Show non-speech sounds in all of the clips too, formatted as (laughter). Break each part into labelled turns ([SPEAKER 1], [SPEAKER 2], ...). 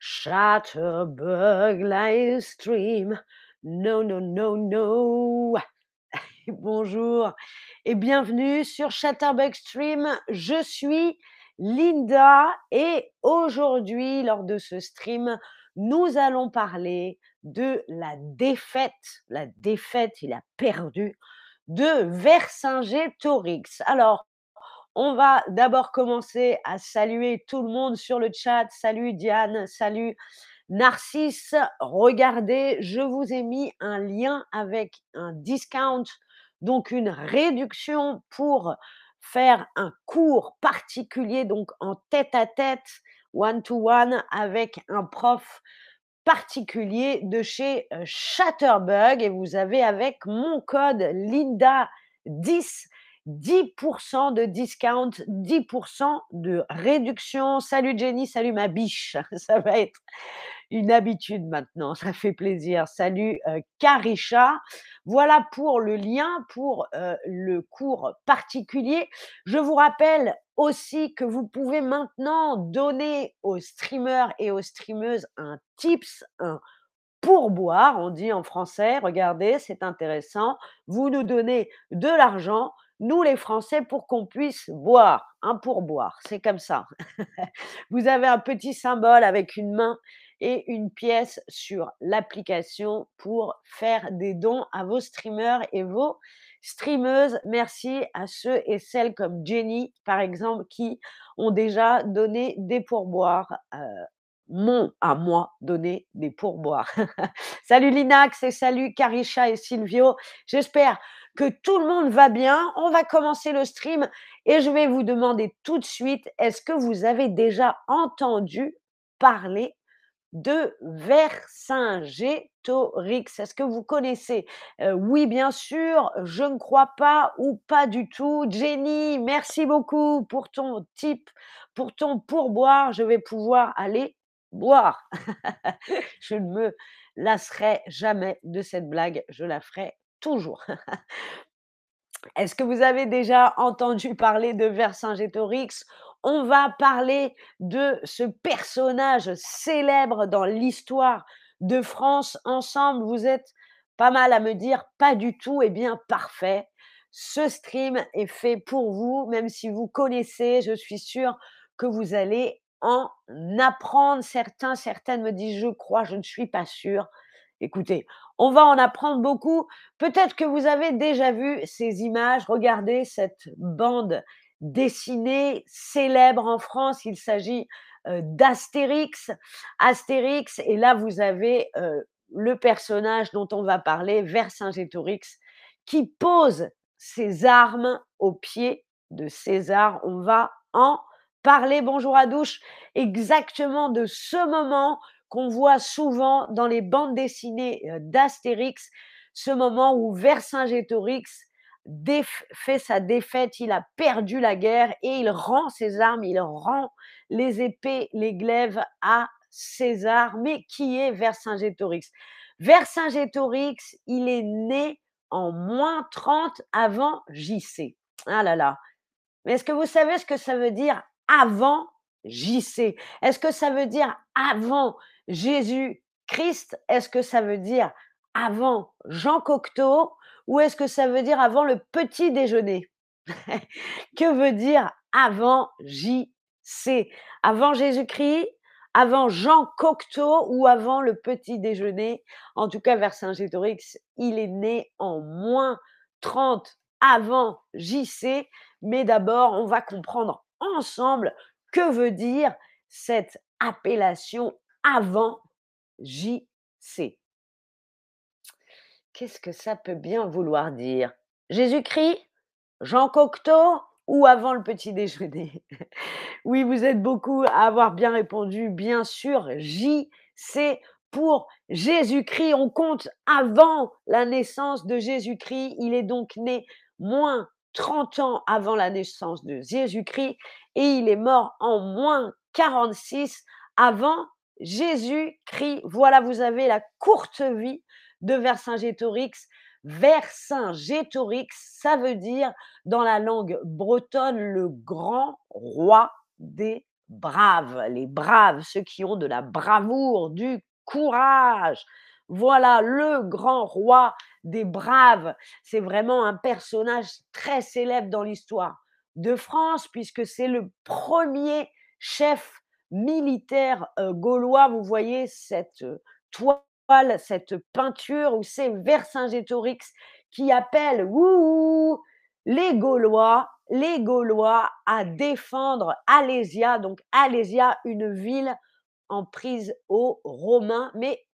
[SPEAKER 1] Chatterbug Livestream. No, no, no, no. (laughs) Bonjour et bienvenue sur Chatterbug Stream. Je suis Linda et aujourd'hui, lors de ce stream, nous allons parler de la défaite. La défaite, il a perdu de Vercingétorix. Alors, on va d'abord commencer à saluer tout le monde sur le chat. Salut Diane, salut Narcisse. Regardez, je vous ai mis un lien avec un discount, donc une réduction pour faire un cours particulier, donc en tête à tête, one to one, avec un prof particulier de chez euh, Chatterbug. Et vous avez avec mon code Linda10 10% de discount, 10% de réduction. Salut Jenny, salut ma biche. (laughs) Ça va être une habitude maintenant, ça fait plaisir. Salut euh, Karisha. Voilà pour le lien pour euh, le cours particulier. Je vous rappelle aussi que vous pouvez maintenant donner aux streamers et aux streameuses un tips, un pourboire, on dit en français. Regardez, c'est intéressant. Vous nous donnez de l'argent nous les Français, pour qu'on puisse boire, un pourboire. C'est comme ça. (laughs) Vous avez un petit symbole avec une main et une pièce sur l'application pour faire des dons à vos streamers et vos streameuses. Merci à ceux et celles comme Jenny, par exemple, qui ont déjà donné des pourboires. Euh, m'ont à moi donné des pourboires. (laughs) salut Linax et salut Karisha et Silvio. J'espère que tout le monde va bien. On va commencer le stream et je vais vous demander tout de suite, est-ce que vous avez déjà entendu parler de Vercingétorix? Est-ce que vous connaissez? Euh, Oui, bien sûr, je ne crois pas ou pas du tout. Jenny, merci beaucoup pour ton tip, pour ton pourboire. Je vais pouvoir aller boire. (laughs) je ne me lasserai jamais de cette blague, je la ferai toujours. Est-ce que vous avez déjà entendu parler de Vercingétorix? On va parler de ce personnage célèbre dans l'histoire de France ensemble. Vous êtes pas mal à me dire pas du tout, et bien parfait. Ce stream est fait pour vous, même si vous connaissez, je suis sûre que vous allez en apprendre. Certains, certaines me disent je crois, je ne suis pas sûre. Écoutez, on va en apprendre beaucoup. Peut-être que vous avez déjà vu ces images. Regardez cette bande dessinée célèbre en France. Il s'agit euh, d'Astérix. Astérix, et là vous avez euh, le personnage dont on va parler, Vercingétorix, qui pose ses armes au pied de César. On va en parler, bonjour à douche, exactement de ce moment qu'on voit souvent dans les bandes dessinées euh, d'Astérix, ce moment où Vercingétorix fait sa défaite, il a perdu la guerre et il rend ses armes, il rend les épées, les glaives à César. Mais qui est Vercingétorix? Vercingétorix, il est né en moins 30 avant JC. Ah là là. Mais est-ce que vous savez ce que ça veut dire avant JC Est-ce que ça veut dire avant Jésus-Christ? Est-ce que ça veut dire avant Jean Cocteau? Ou est-ce que ça veut dire avant le petit déjeuner? (laughs) Que veut dire avant JC Avant Jésus-Christ avant Jean Cocteau ou avant le petit déjeuner? En tout cas, vers Saint-Gétorix, il est né en moins 30 avant JC. Mais d'abord, on va comprendre ensemble que veut dire cette appellation avant JC. Qu'est-ce que ça peut bien vouloir dire? Jésus-Christ Jean Cocteau ou avant le petit déjeuner? (laughs) Oui, vous êtes beaucoup à avoir bien répondu. Bien sûr, JC pour Jésus-Christ. On compte avant la naissance de Jésus-Christ. Il est donc né moins 30 ans avant la naissance de Jésus-Christ et il est mort en moins 46 avant Jésus-Christ. Voilà, vous avez la courte vie de Vercingétorix. Vercingétorix, ça veut dire dans la langue bretonne le grand roi des braves, les braves, ceux qui ont de la bravoure, du courage. Voilà le grand roi des braves. C'est vraiment un personnage très célèbre dans l'histoire de France puisque c'est le premier chef militaire euh, gaulois. Vous voyez cette euh, toile, cette peinture où c'est Vercingétorix qui appelle les Gaulois, les Gaulois à défendre Alésia. Donc Alésia, une ville en prise aux Romains. Mais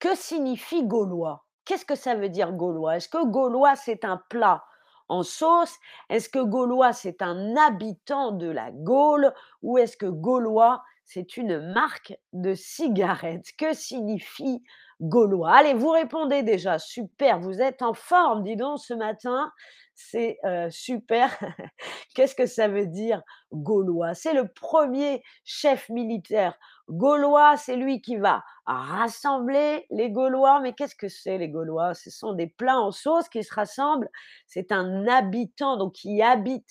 [SPEAKER 1] que signifie gaulois? Qu'est-ce que ça veut dire gaulois? Est-ce que gaulois, c'est un plat? En sauce Est-ce que gaulois, c'est un habitant de la Gaule Ou est-ce que gaulois, c'est une marque de cigarettes Que signifie gaulois? Allez, vous répondez déjà. Super, vous êtes en forme, dis donc, ce matin. C'est super. (laughs) Qu'est-ce que ça veut dire gaulois? C'est le premier chef militaire gaulois, c'est lui qui va rassembler les Gaulois. Mais qu'est-ce que c'est les Gaulois? Ce sont des plats en sauce qui se rassemblent. C'est un habitant, donc qui habite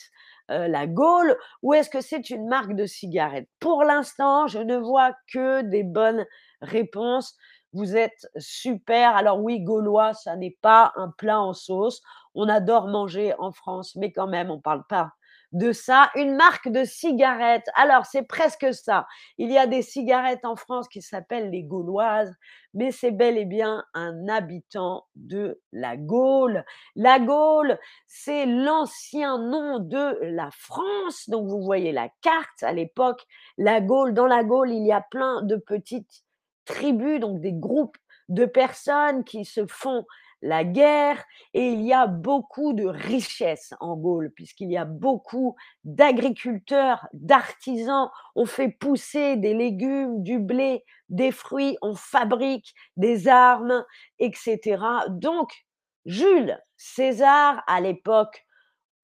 [SPEAKER 1] la Gaule, ou est-ce que c'est une marque de cigarettes Pour l'instant, je ne vois que des bonnes réponses. Vous êtes super. Alors oui, gaulois, ça n'est pas un plat en sauce. On adore manger en France, mais quand même, on ne parle pas de ça. Une marque de cigarettes. Alors, c'est presque ça. Il y a des cigarettes en France qui s'appellent les gauloises, mais c'est bel et bien un habitant de la Gaule. La Gaule, c'est l'ancien nom de la France. Donc, vous voyez la carte à l'époque. La Gaule, dans la Gaule, il y a plein de petites tribus, donc des groupes de personnes qui se font la guerre et il y a beaucoup de richesses en Gaule puisqu'il y a beaucoup d'agriculteurs, d'artisans. On fait pousser des légumes, du blé, des fruits, on fabrique des armes, etc. Donc, Jules César, à l'époque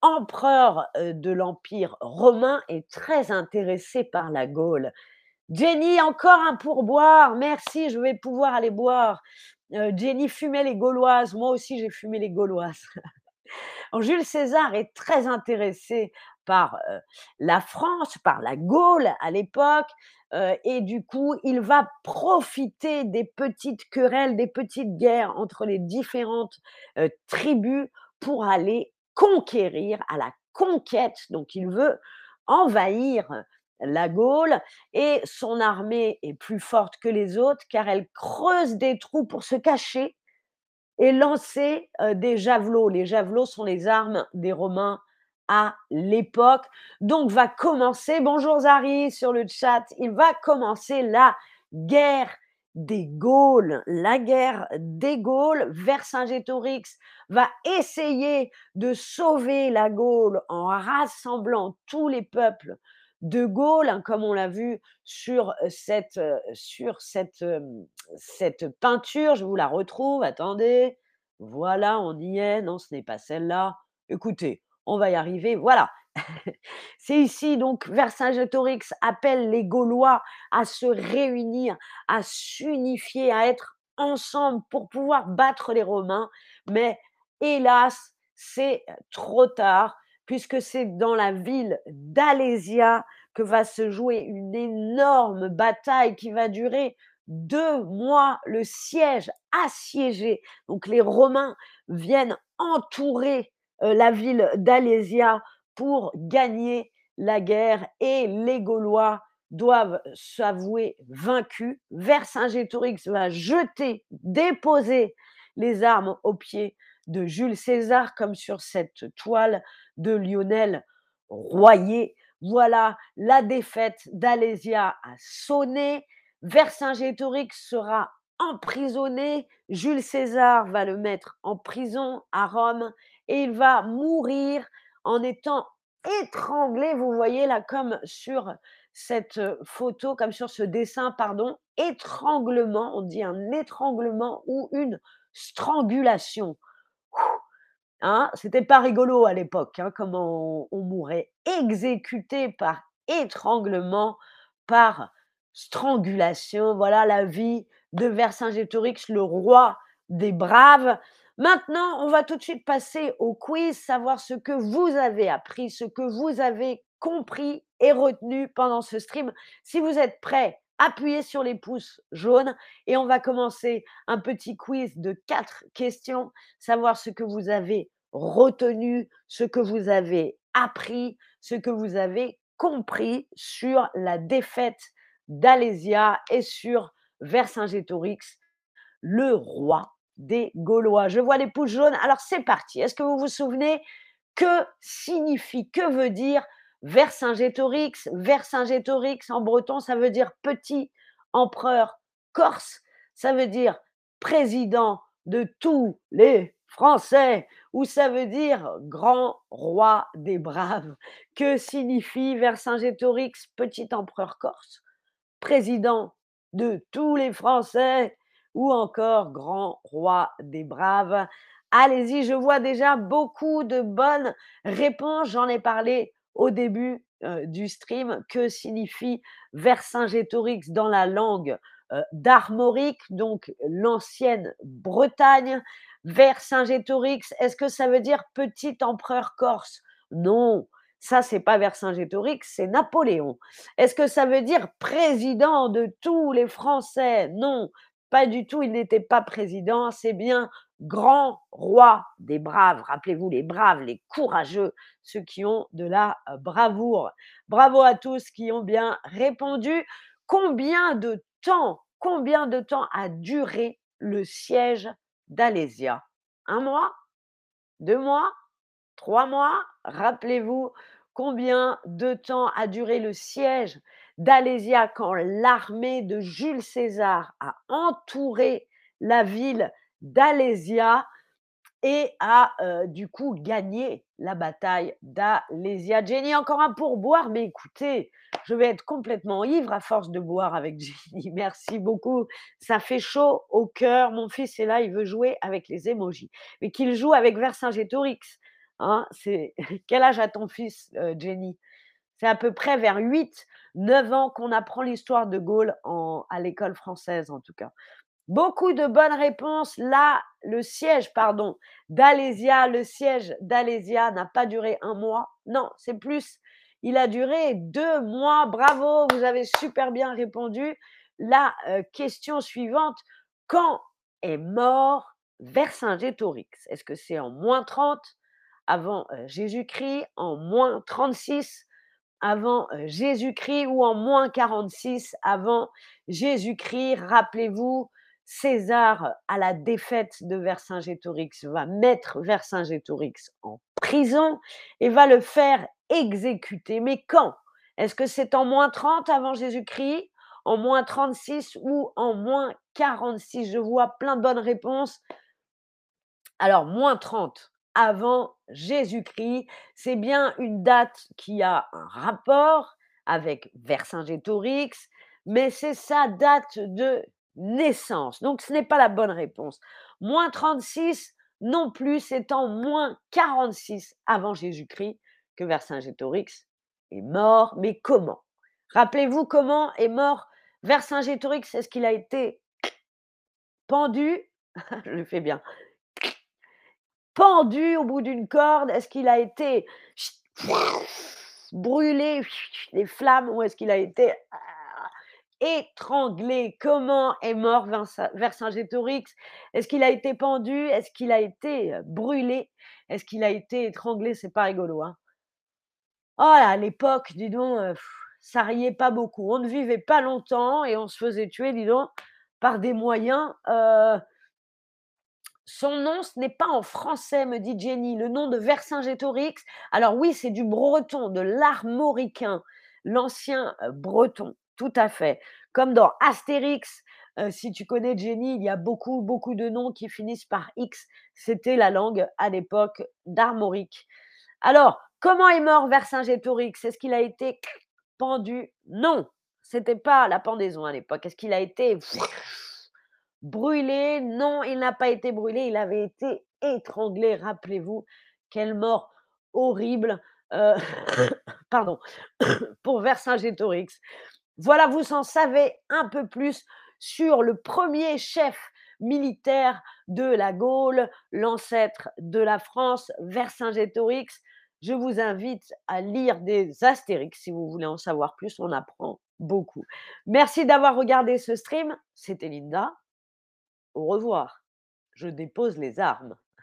[SPEAKER 1] empereur euh, de l'Empire romain, est très intéressé par la Gaule. Jenny, encore un pourboire. Merci, je vais pouvoir aller boire. Euh, Jenny fumait les Gauloises. Moi aussi, j'ai fumé les Gauloises. (laughs) Jules César est très intéressé par euh, la France, par la Gaule à l'époque. Euh, et du coup, il va profiter des petites querelles, des petites guerres entre les différentes tribus pour aller conquérir à la conquête. Donc, il veut envahir la Gaule et son armée est plus forte que les autres car elle creuse des trous pour se cacher et lancer des javelots. Les javelots sont les armes des Romains à l'époque. Donc va commencer, bonjour Zari sur le chat, il va commencer la guerre des Gaules, la guerre des Gaules. Vercingétorix va essayer de sauver la Gaule en rassemblant tous les peuples de Gaulle, hein, comme on l'a vu sur cette, peinture. Je vous la retrouve, attendez. Voilà, on y est. Non, ce n'est pas celle-là. Écoutez, on va y arriver. Voilà. (laughs) C'est ici donc Vercingétorix appelle les Gaulois à se réunir, à s'unifier, à être ensemble pour pouvoir battre les Romains. Mais hélas, c'est trop tard puisque c'est dans la ville d'Alésia que va se jouer une énorme bataille qui va durer deux mois, le siège assiégé. Donc les Romains viennent entourer euh, la ville d'Alésia pour gagner la guerre et les Gaulois doivent s'avouer vaincus. Vercingétorix va jeter, déposer les armes aux pieds de Jules César, comme sur cette toile de Lionel Royer. Voilà, la défaite d'Alésia a sonné. Vercingétorix sera emprisonné. Jules César va le mettre en prison à Rome et il va mourir en étant étranglé. Vous voyez là, comme sur cette photo, comme sur ce dessin, pardon, étranglement, on dit un étranglement ou une strangulation. Hein, c'était pas rigolo à l'époque, hein, comment on, mourait exécuté par étranglement, par strangulation. Voilà la vie de Vercingétorix, le roi des braves. Maintenant, on va tout de suite passer au quiz, savoir ce que vous avez appris, ce que vous avez compris et retenu pendant ce stream. Si vous êtes prêts, appuyez sur les pouces jaunes et on va commencer un petit quiz de quatre questions, savoir ce que vous avez retenu, ce que vous avez appris, ce que vous avez compris sur la défaite d'Alésia et sur Vercingétorix, le roi des Gaulois. Je vois les pouces jaunes. Alors c'est parti. Est-ce que vous vous souvenez que signifie, que veut dire Vercingétorix Vercingétorix en breton, ça veut dire petit empereur corse. Ça veut dire président de tous les Français ou ça veut dire grand roi des braves. Que signifie Vercingétorix, petit empereur corse, président de tous les Français ou encore grand roi des braves Allez-y, je vois déjà beaucoup de bonnes réponses. J'en ai parlé au début du stream. Que signifie Vercingétorix dans la langue d'armorique, donc l'ancienne Bretagne Vercingétorix, est-ce que ça veut dire petit empereur corse? Non, ça c'est pas Vercingétorix, c'est Napoléon. Est-ce que ça veut dire président de tous les Français? Non, pas du tout, il n'était pas président, c'est bien grand roi des braves. Rappelez-vous, les braves, les courageux, ceux qui ont de la bravoure. Bravo à tous qui ont bien répondu. Combien de temps, combien de temps a duré le siège d'Alésia? Un mois? Deux mois? Trois mois? Rappelez-vous combien de temps a duré le siège d'Alésia quand l'armée de Jules César a entouré la ville d'Alésia et a du coup gagné la bataille d'Alésia. Jenny, encore un pourboire, mais écoutez, je vais être complètement ivre à force de boire avec (laughs) Jenny. Merci beaucoup. Ça fait chaud au cœur. Mon fils est là, il veut jouer avec les émojis. Mais qu'il joue avec Vercingétorix. Hein, c'est... (laughs) Quel âge a ton fils, Jenny? C'est à peu près vers 8, 9 ans qu'on apprend l'histoire de Gaulle à l'école française, en tout cas. Beaucoup de bonnes réponses. Là, le siège, pardon, d'Alésia, le siège d'Alésia n'a pas duré un mois. Non, c'est plus. Il a duré deux mois. Bravo, vous avez super bien répondu. La euh, question suivante, quand est mort Vercingétorix? Est-ce que c'est en moins 30 avant euh, Jésus-Christ, en moins 36 avant Jésus-Christ ou en moins 46 avant Jésus-Christ Rappelez-vous, César, à la défaite de Vercingétorix, va mettre Vercingétorix en prison et va le faire exécuter. Mais quand? Est-ce que c'est en moins 30 avant Jésus-Christ, en moins 36 ou en moins 46 Je vois plein de bonnes réponses. Alors, moins 30 avant Jésus-Christ, c'est bien une date qui a un rapport avec Vercingétorix, mais c'est sa date de naissance. Donc, ce n'est pas la bonne réponse. Moins 36 non plus, c'est en moins 46 avant Jésus-Christ que Vercingétorix est mort. Mais comment? Rappelez-vous comment est mort Vercingétorix? Est-ce qu'il a été pendu? (laughs) Je le fais bien. Pendu au bout d'une corde? Est-ce qu'il a été (sniffs) brûlé (sniffs) les flammes ou est-ce qu'il a été étranglé? Comment est mort Vercingétorix? Est-ce qu'il a été pendu? Est-ce qu'il a été brûlé? Est-ce qu'il a été étranglé? C'est pas rigolo. Hein oh à l'époque, dis donc, ça riait pas beaucoup. On ne vivait pas longtemps et on se faisait tuer, dis donc, par des moyens. Son nom, ce n'est pas en français, me dit Jenny, le nom de Vercingétorix. Alors oui, c'est du breton, de l'armoricain, l'ancien breton. Tout à fait. Comme dans Astérix, si tu connais Jenny, il y a beaucoup, beaucoup de noms qui finissent par X. C'était la langue à l'époque d'Armorique. Alors, comment est mort Vercingétorix? Est-ce qu'il a été pendu? Non, c'était pas la pendaison à l'époque. Est-ce qu'il a été brûlé Non, il n'a pas été brûlé, il avait été étranglé. Rappelez-vous, quelle mort horrible. (coughs) pardon, (coughs) pour Vercingétorix. Voilà, vous en savez un peu plus sur le premier chef militaire de la Gaule, l'ancêtre de la France, Vercingétorix. Je vous invite à lire des Astérix si vous voulez en savoir plus, on apprend beaucoup. Merci d'avoir regardé ce stream, c'était Linda. Au revoir. Je dépose les armes.